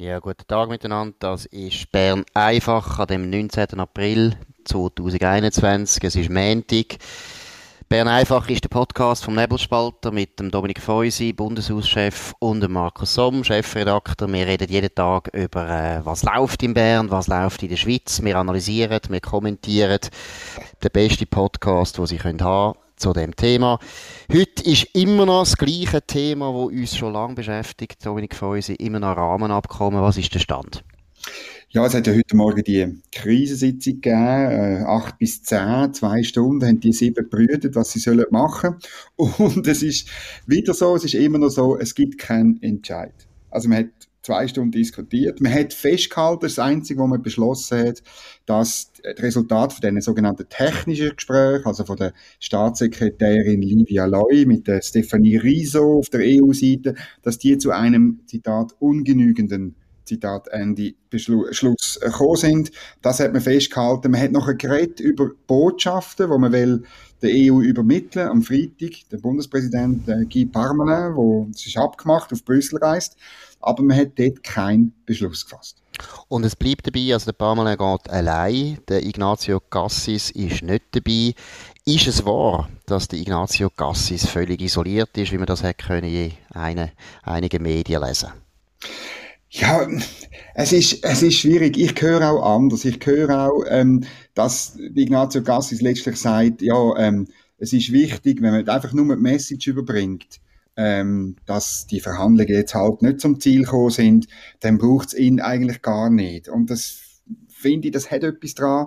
Ja, guten Tag miteinander. Das ist Bern einfach an dem 19. April 2021. Es ist Montag. Bern einfach ist der Podcast vom Nebelspalter mit dem Dominik Feusi, Bundeshauschef und dem Markus Somm, Chefredakteur. Wir reden jeden Tag über, äh, was läuft in Bern, was läuft in der Schweiz. Wir analysieren, wir kommentieren. Der beste Podcast, den Sie haben können zu dem Thema. Heute ist immer noch das gleiche Thema, das uns schon lange beschäftigt, Dominik Feusi, immer noch Rahmenabkommen. Was ist der Stand? Ja, es hat ja heute Morgen die Krisensitzung gegeben, äh, acht bis zehn, zwei Stunden, haben die sieben gebrütet, was sie sollen machen. Und es ist wieder so, es ist immer noch so, es gibt keinen Entscheid. Also man hat zwei Stunden diskutiert. Man hat festgehalten, das Einzige, was man beschlossen hat, dass das Resultat von diesen sogenannten technischen Gesprächen, also von der Staatssekretärin Livia Loy mit der Stefanie Riso auf der EU-Seite, dass die zu einem, Zitat, ungenügenden Zitat Ende, Beschluss gekommen sind. Das hat man festgehalten. Man hat noch geredet über Botschaften, wo man will der EU übermitteln. Am Freitag der Bundespräsident äh, Guy Parmelin, wo sich abgemacht auf Brüssel reist aber man hat dort keinen Beschluss gefasst. Und es bleibt dabei, also der Parmelin geht allein, der Ignazio Cassis ist nicht dabei. Ist es wahr, dass der Ignazio Cassis völlig isoliert ist, wie man das hätte können in eine, einige Medien lesen? Ja, es ist, es ist schwierig. Ich höre auch anders. Ich höre auch, ähm, dass Ignazio Cassis letztlich sagt, ja, ähm, es ist wichtig, wenn man einfach nur die Message überbringt, ähm, dass die Verhandlungen jetzt halt nicht zum Ziel gekommen sind, dann braucht es ihn eigentlich gar nicht. Und das finde ich, das hat etwas dran.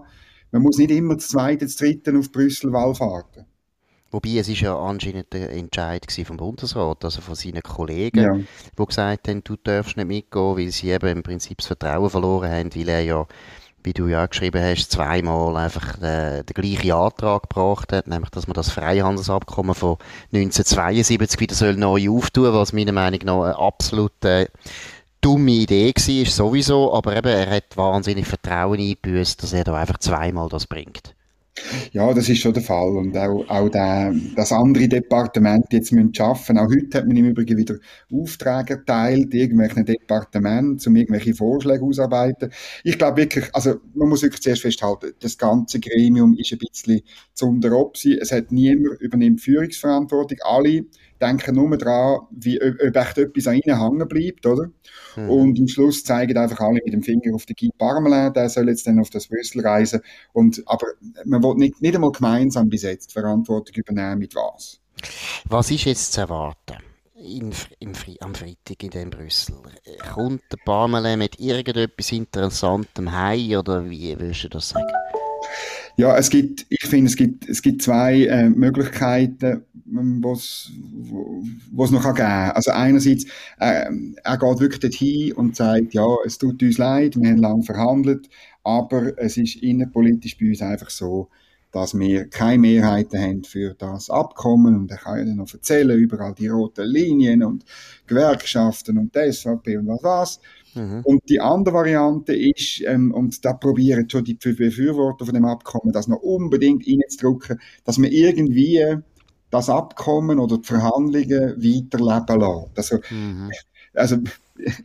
Man muss nicht immer das zweite, das dritte auf Brüssel Wallfahrten. Wobei, es ist ja anscheinend der Entscheid vom Bundesrat, also von seinen Kollegen, ja. die gesagt haben, du darfst nicht mitgehen, weil sie eben im Prinzip das Vertrauen verloren haben, weil er ja wie du ja geschrieben hast, zweimal einfach den, den gleichen Antrag gebracht hat, nämlich, dass man das Freihandelsabkommen von 1972 wieder soll neu auftun, was meiner Meinung nach eine absolut äh, dumme Idee war, sowieso, aber eben, er hat wahnsinnig Vertrauen eingebüßt, dass er da einfach zweimal das bringt. Ja, das ist schon der Fall. Und auch, auch der, das andere Departement jetzt müssen schaffen. Auch heute hat man im Übrigen wieder Aufträge erteilt, irgendwelchen Departementen, um irgendwelche Vorschläge auszuarbeiten. Ich glaube wirklich, also, man muss wirklich zuerst festhalten, das ganze Gremium ist ein bisschen zu unteropsi. Es hat niemand übernimmt Führungsverantwortung. Alle denken nur daran, wie, ob, ob echt etwas an ihnen hängen bleibt, oder? Mhm. Und am Schluss zeigen einfach alle mit dem Finger auf den Guy Parmelin, der soll jetzt dann auf das Brüssel reisen. Und, aber man will nicht, nicht einmal gemeinsam bis jetzt Verantwortung übernehmen, mit was. Was ist jetzt zu erwarten? In, im, am Freitag in dem Brüssel. Kommt der Parmelin mit irgendetwas Interessantem heim oder wie willst du das sagen? Ja, es gibt, ich finde, es gibt, es gibt zwei äh, Möglichkeiten, was was noch geben kann. Also einerseits, äh, er geht wirklich dorthin und sagt, ja, es tut uns leid, wir haben lange verhandelt, aber es ist innenpolitisch bei uns einfach so, dass wir keine Mehrheiten haben für das Abkommen und er kann dann noch erzählen über all die roten Linien und Gewerkschaften und die SVP und was was. Mhm. Und die andere Variante ist, ähm, und da probieren schon die Befürworter von dem Abkommen, das noch unbedingt reinzudrücken, dass man irgendwie das Abkommen oder die Verhandlungen weiterleben lässt. Also, mhm. also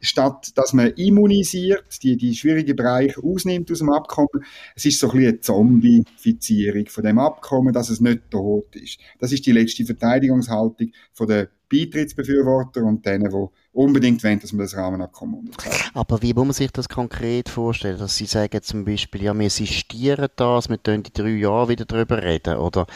statt dass man immunisiert, die, die schwierigen Bereiche ausnimmt aus dem Abkommen, es ist so ein bisschen eine Zombifizierung von dem Abkommen, dass es nicht tot ist. Das ist die letzte Verteidigungshaltung von den Beitrittsbefürwortern und denen, die unbedingt wollen, dass man das Rahmenabkommen unterzeichnet. Aber wie muss man sich das konkret vorstellen? Dass Sie sagen zum Beispiel, ja, wir sistieren das, wir können in drei Jahren wieder darüber reden, oder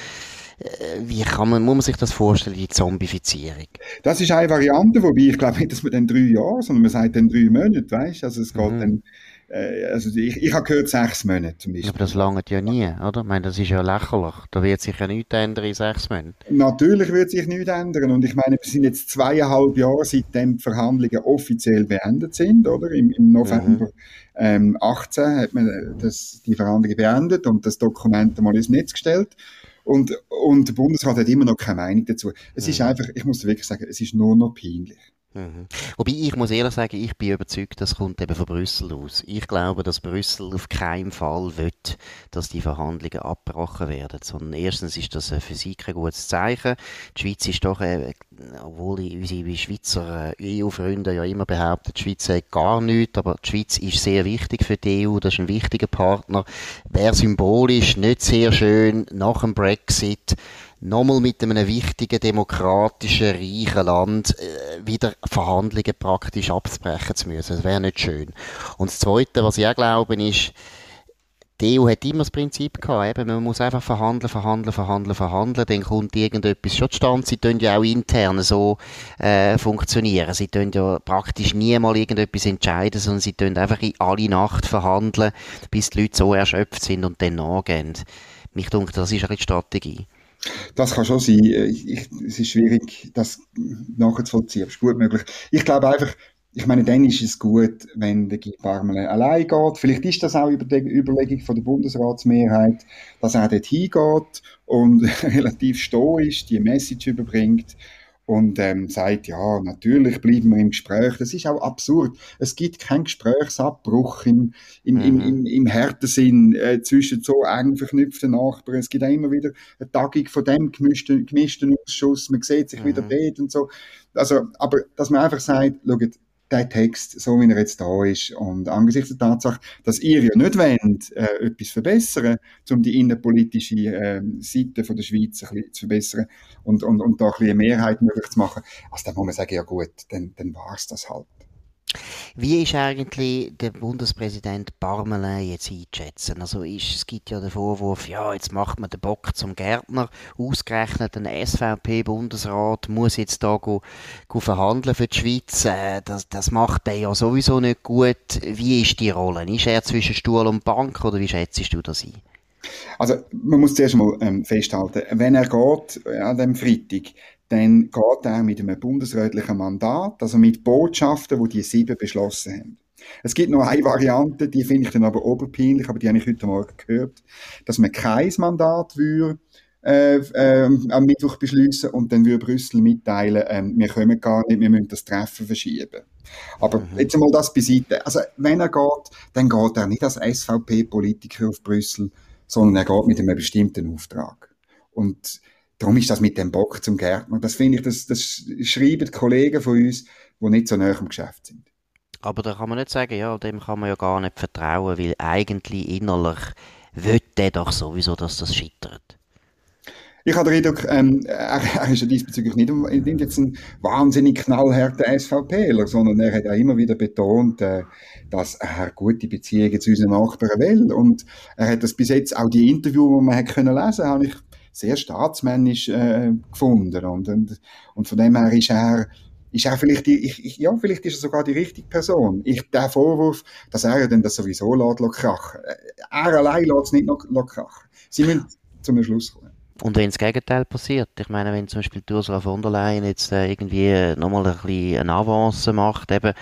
wie kann man, muss man sich das vorstellen, die Zombifizierung? Das ist eine Variante, wobei ich glaube nicht, dass man dann drei Jahre, sondern man sagt dann drei Monate, weißt? Also es geht mhm. dann, äh, also ich, ich habe gehört sechs Monate zum Beispiel. Aber das langt ja nie, oder? Ich meine, das ist ja lächerlich. Da wird sich ja nichts ändern in sechs Monaten. Natürlich wird sich nichts ändern. Und ich meine, wir sind jetzt zweieinhalb Jahre, seitdem die Verhandlungen offiziell beendet sind, oder? Im, im November mhm. ähm, 18 hat man das, die Verhandlungen beendet und das Dokument einmal ins Netz gestellt. Und, und der Bundesrat hat immer noch keine Meinung dazu. Es mhm. ist einfach, ich muss wirklich sagen, es ist nur noch peinlich. Mhm. Wobei ich muss ehrlich sagen, ich bin überzeugt, das kommt eben von Brüssel aus. Ich glaube, dass Brüssel auf keinen Fall will, dass die Verhandlungen abgebrochen werden. Sondern erstens ist das für sie kein gutes Zeichen. Die Schweiz ist doch äh, obwohl unsere Schweizer äh, EU-Freunde ja immer behaupten, die Schweiz hat gar nichts, aber die Schweiz ist sehr wichtig für die EU, das ist ein wichtiger Partner, wäre symbolisch nicht sehr schön nach dem Brexit nochmal mit einem wichtigen, demokratischen, reichen Land äh, wieder Verhandlungen praktisch absprechen zu müssen. Das wäre nicht schön. Und das Zweite, was ich auch glaube, ist, die EU hat immer das Prinzip gehabt, eben, man muss einfach verhandeln, verhandeln, verhandeln, verhandeln, dann kommt irgendetwas schon zustande. Sie tun ja auch intern so äh, funktionieren. Sie tun ja praktisch nie mal irgendetwas entscheiden, sondern sie tun einfach in alle Nacht verhandeln, bis die Leute so erschöpft sind und dann nachgehen. Mich denke, das ist eine Strategie. Das kann schon sein. Ich, ich, es ist schwierig, das nachzuvollziehen. Es ist gut möglich. Ich glaube einfach, ich meine, dann ist es gut, wenn der Guy Parmelin allein geht. Vielleicht ist das auch über die Überlegung von der Bundesratsmehrheit, dass er dort hingeht und relativ stoisch die Message überbringt und ähm, sagt, ja, natürlich bleiben wir im Gespräch. Das ist auch absurd. Es gibt keinen Gesprächsabbruch im, im, mhm. im, im, im härten äh, zwischen so eng verknüpften Nachbarn. Es gibt auch immer wieder eine Tagung von dem gemischten, gemischten Ausschuss. Man sieht sich mhm. wieder dort und so. Also, aber dass man einfach sagt, schaut, der Text, so wie er jetzt da ist. Und angesichts der Tatsache, dass ihr ja nicht wollt, äh, etwas verbessern, um die innenpolitische äh, Seite von der Schweiz ein bisschen zu verbessern und, und, und da ein bisschen Mehrheit möglich zu machen, also dann muss man sagen, ja gut, dann, dann war es das halt. Wie ist eigentlich der Bundespräsident Parmelin jetzt einzuschätzen? Also ist, es gibt ja den Vorwurf, ja, jetzt macht man den Bock zum Gärtner, ausgerechnet ein SVP-Bundesrat muss jetzt da go, go verhandeln für die Schweiz. Äh, das, das macht er ja sowieso nicht gut. Wie ist die Rolle? Ist er zwischen Stuhl und Bank oder wie schätzt du das ein? Also man muss zuerst mal ähm, festhalten, wenn er geht an dem Freitag, dann geht er mit einem bundesrätlichen Mandat, also mit Botschaften, die die sieben beschlossen haben. Es gibt noch eine Variante, die finde ich dann aber oberpeinlich, aber die habe ich heute Morgen gehört, dass man kein Mandat würde, äh, äh, am Mittwoch beschließen und dann würde Brüssel mitteilen, äh, wir können gar nicht, wir müssen das Treffen verschieben. Aber mhm. jetzt einmal das beiseite. Also wenn er geht, dann geht er nicht als SVP-Politiker auf Brüssel, sondern er geht mit einem bestimmten Auftrag. Und Darum ist das mit dem Bock zum Gärtner. Das finde ich, das, das schreiben Kollegen von uns, die nicht so nah im Geschäft sind. Aber da kann man nicht sagen, ja, dem kann man ja gar nicht vertrauen, weil eigentlich innerlich will der doch sowieso, dass das scheitert. Ich habe den Eindruck, ähm, er, er ist ja diesbezüglich nicht, nicht jetzt ein wahnsinnig knallharter SVPler, sondern er hat auch immer wieder betont, äh, dass er gute Beziehungen zu unseren Nachbarn will. Und er hat das bis jetzt auch die Interviews, die man hat können lesen, habe ich sehr staatsmännisch äh, gefunden. Und, und, und von dem her ist er, ist er vielleicht die, ich, ich, ja, vielleicht ist er sogar die richtige Person. Ich, der Vorwurf, dass er ja dann das sowieso lässt, krachen. Äh, er allein lässt es nicht noch krachen. Sie müssen zum Schluss kommen. Und wenn das Gegenteil passiert, ich meine, wenn zum Beispiel Ursula von der Leyen jetzt äh, irgendwie nochmal ein bisschen eine Avance macht, eben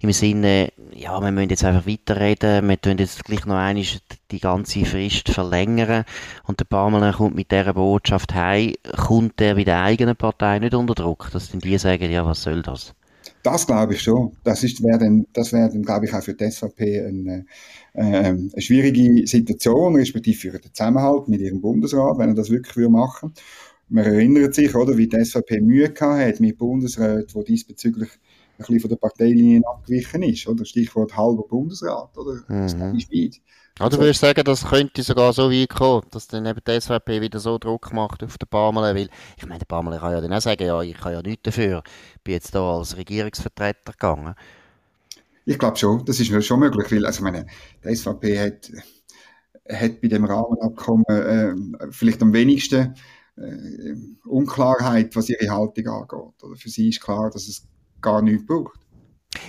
im Sinne, ja, wir müssen jetzt einfach weiterreden, wir tun jetzt gleich noch einmal die ganze Frist verlängern und der Pamela kommt mit dieser Botschaft heim, kommt er bei der eigenen Partei nicht unter Druck, dass dann die sagen, ja, was soll das? Das glaube ich schon. Das wäre dann, das wäre dann, glaube ich, auch für die SVP eine, äh, eine schwierige Situation, respektive für den Zusammenhalt mit ihrem Bundesrat, wenn er das wirklich würde machen Man erinnert sich, oder, wie die SVP Mühe hat mit Bundesräten, die diesbezüglich ein bisschen von der Parteilinien abgewichen ist, oder? Stichwort halber Bundesrat, oder? Mhm. Ja, du würdest sagen, das könnte sogar so weit kommen, dass dann eben die SVP wieder so Druck macht auf den Pamela, weil, ich meine, der Pamela kann ja dann auch sagen, ja, ich kann ja nichts dafür, ich bin jetzt da als Regierungsvertreter gegangen. Ich glaube schon, das ist schon möglich, weil, also, meine, die SVP hat, hat bei dem Rahmenabkommen äh, vielleicht am wenigsten äh, Unklarheit, was ihre Haltung angeht. Oder für sie ist klar, dass es gar nichts braucht.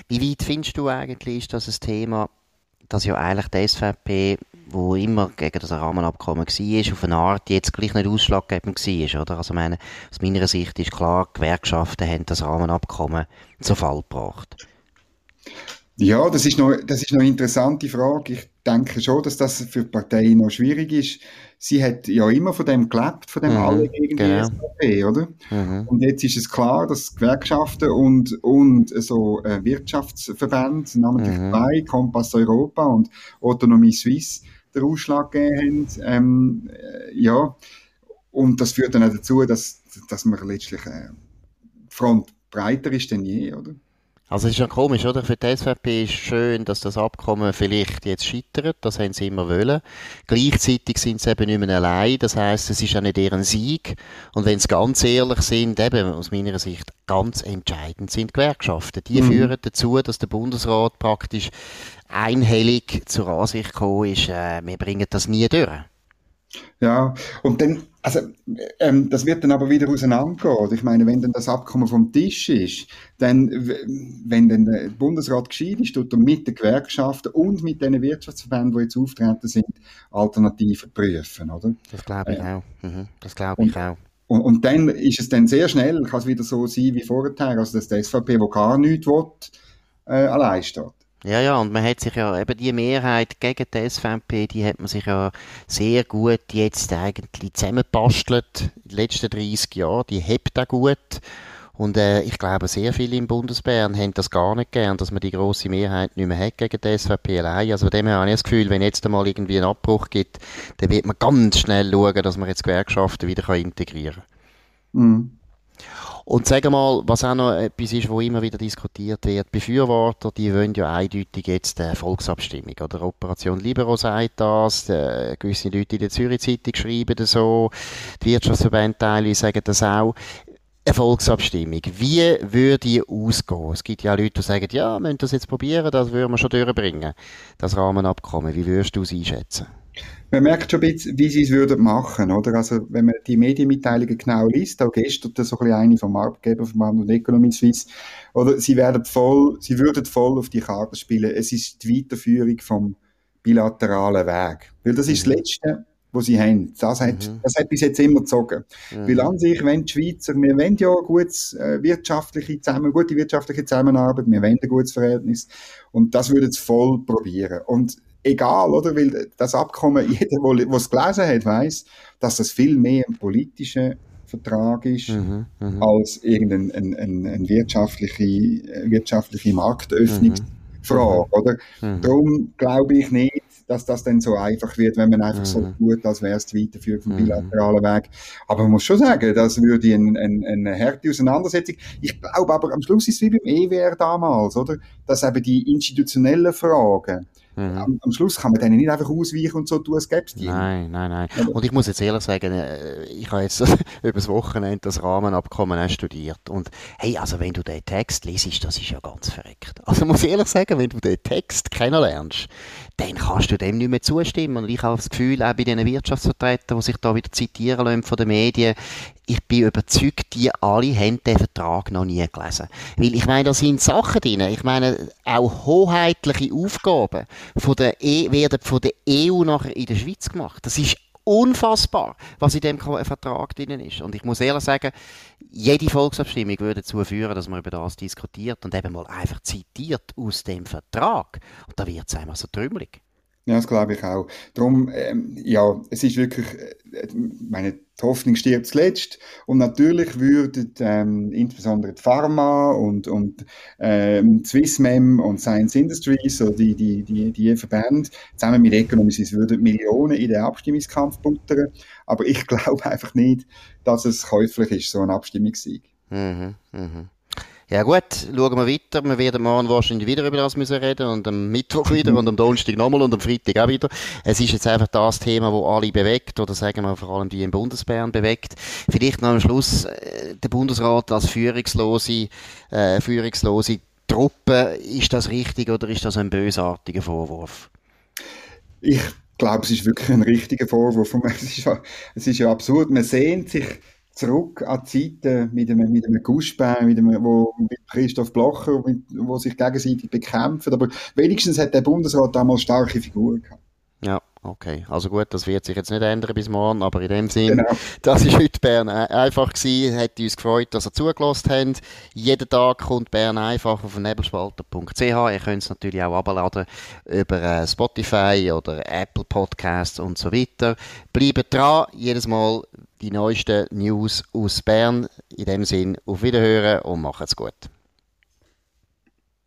Wie weit findest du eigentlich, ist das ein Thema, dass ja eigentlich die SVP, wo immer gegen das Rahmenabkommen war, auf eine Art jetzt gleich nicht ausschlaggebend war, oder? Also meine, aus meiner Sicht ist klar, Gewerkschaften haben das Rahmenabkommen zu Fall gebracht. Ja, das ist noch, das ist noch eine interessante Frage. Ich denke schon, dass das für die Partei noch schwierig ist. Sie hat ja immer von dem gelebt, von dem mhm, alle gegen genau. die SVP, oder? Mhm. Und jetzt ist es klar, dass Gewerkschaften und, und so äh, Wirtschaftsverbände, namentlich mhm. zwei, Kompass Europa und Autonomie Suisse, den Ausschlag gegeben haben. Ähm, äh, ja, und das führt dann auch dazu, dass, dass man letztlich äh, Front breiter ist denn je, oder? Also es ist ja komisch, oder? Für die SVP ist schön, dass das Abkommen vielleicht jetzt scheitert. Das haben sie immer wollen. Gleichzeitig sind sie eben nicht mehr allein. Das heißt, es ist ja nicht deren Sieg. Und wenn sie ganz ehrlich sind, eben aus meiner Sicht ganz entscheidend sind Gewerkschaften. Die mhm. führen dazu, dass der Bundesrat praktisch einhellig zur Ansicht gekommen ist, äh, wir bringen das nie durch. Ja, und dann, also, ähm, das wird dann aber wieder auseinandergehen. Ich meine, wenn dann das Abkommen vom Tisch ist, dann, wenn dann der Bundesrat gescheit ist, tut er mit den Gewerkschaften und mit den Wirtschaftsverbänden, die jetzt auftreten sind, Alternativen prüfen, oder? Das glaube ich äh, auch. Mhm, das glaube ich auch. Und, und dann ist es dann sehr schnell, kann es wieder so sein wie vorher, also dass die SVP, wo gar nichts will, äh, allein steht. Ja, ja, und man hat sich ja eben die Mehrheit gegen die SVP, die hat man sich ja sehr gut jetzt eigentlich zusammengebastelt in den letzten 30 Jahren. Die hebt auch gut. Und äh, ich glaube, sehr viele im Bundesbären haben das gar nicht gern, dass man die große Mehrheit nicht mehr hat gegen die SVP allein. Also von dem her habe ich das Gefühl, wenn jetzt einmal irgendwie einen Abbruch gibt, dann wird man ganz schnell schauen, dass man jetzt Gewerkschaften wieder integrieren kann. Mhm. Und sagen mal, was auch noch etwas ist, wo immer wieder diskutiert wird, Befürworter, die wollen ja eindeutig jetzt eine Volksabstimmung, oder Operation Libero sagt das, äh, gewisse Leute in der Zürich Zeitung schreiben das so, die Wirtschaftsverbände sagen das auch. Eine Volksabstimmung, wie würde die ausgehen? Es gibt ja Leute, die sagen, ja, wir müssen das jetzt probieren, das würden wir schon durchbringen, das Rahmenabkommen. Wie würdest du es einschätzen? Man merkt schon ein bisschen, wie sie es würden machen, oder? Also, wenn man die Medienmitteilungen genau liest, auch gestern so ein bisschen eine vom Arbeitgeberverband und Economy Suisse, oder? Sie werden voll, sie würden voll auf die Karte spielen. Es ist die Weiterführung vom bilateralen Weg. Weil das ist das mhm. Letzte, was sie haben. Das hat, mhm. das hat bis jetzt immer gezogen. Mhm. Weil an sich, wenn die Schweizer, wir wollen ja gutes, äh, wirtschaftliche zusammen, gute wirtschaftliche Zusammenarbeit, wir wollen ein gutes Verhältnis. Und das würden sie voll probieren. Und egal, oder? Weil das Abkommen, jeder, der es gelesen hat, weiß, dass das viel mehr ein politischer Vertrag ist, mhm, mhm. als irgendeine ein, ein, ein wirtschaftliche, wirtschaftliche Marktöffnungsfrage, mhm. oder? Mhm. Darum glaube ich nicht, dass das dann so einfach wird, wenn man einfach so mhm. tut, als wäre es die Weiterführung vom mhm. bilateralen Weg. Aber man muss schon sagen, das würde eine, eine, eine harte Auseinandersetzung. Ich glaube aber, am Schluss ist es wie beim EWR damals, oder? Dass eben die institutionellen Fragen, Mhm. Am, am, Schluss kann man denen nicht einfach ausweichen und so tun, als gäbe es die. Nein, nein, nein. Und ich muss jetzt ehrlich sagen, äh, ich habe jetzt über das Wochenende das Rahmenabkommen auch studiert. Und hey, also wenn du den Text liest, das ist ja ganz verreckt. Also muss ich ehrlich sagen, wenn du den Text kennenlernst, dann kannst du dem nicht mehr zustimmen. Und ich habe das Gefühl, auch bei diesen Wirtschaftsvertretern, die sich da wieder zitieren lassen von den Medien, ich bin überzeugt, die alle haben den Vertrag noch nie gelesen. Weil ich meine, da sind Sachen drin. Ich meine, auch hoheitliche Aufgaben von der e werden von der EU nachher in der Schweiz gemacht. Das ist unfassbar, was in dem Vertrag drin ist. Und ich muss ehrlich sagen, jede Volksabstimmung würde dazu führen, dass man über das diskutiert und eben mal einfach zitiert aus dem Vertrag. Und da wird es einmal so trümmelig. Ja, das glaube ich auch. Darum, ähm, ja, es ist wirklich, äh, meine, Hoffnung stirbt zuletzt. Und natürlich würden ähm, insbesondere die Pharma und, und ähm, Swissmem und Science Industries, so die, die, die, die Verbände, zusammen mit Economies, würden Millionen in den Abstimmungskampf buttern. Aber ich glaube einfach nicht, dass es käuflich ist, so ein Abstimmungssieg. Mhm, mhm. Ja gut, schauen wir weiter. Wir werden morgen wahrscheinlich wieder über das müssen reden und am Mittwoch wieder und am Donnerstag nochmal und am Freitag auch wieder. Es ist jetzt einfach das Thema, wo alle bewegt oder sagen wir vor allem die im Bundesbären bewegt. Vielleicht noch am Schluss äh, der Bundesrat als führungslose, äh, führungslose Truppe. Ist das richtig oder ist das ein bösartiger Vorwurf? Ich glaube, es ist wirklich ein richtiger Vorwurf. Es ist ja, es ist ja absurd. Man sehnt sich zurück an Zeiten mit einem, mit einem Guschbär, mit, einem, wo, mit Christoph Blocher, mit, wo sich gegenseitig bekämpfen. Aber wenigstens hat der Bundesrat damals starke Figuren gehabt. Ja, okay. Also gut, das wird sich jetzt nicht ändern bis morgen, aber in dem Sinn, genau. das ist heute Bern einfach gewesen. Hat uns gefreut, dass ihr zugelassen habt. Jeden Tag kommt Bern einfach auf nebelspalter.ch. Ihr könnt es natürlich auch abladen über äh, Spotify oder Apple Podcasts und so weiter. Bleibt dran, jedes Mal die neuesten News aus Bern. In dem Sinn, auf Wiederhören und macht's gut.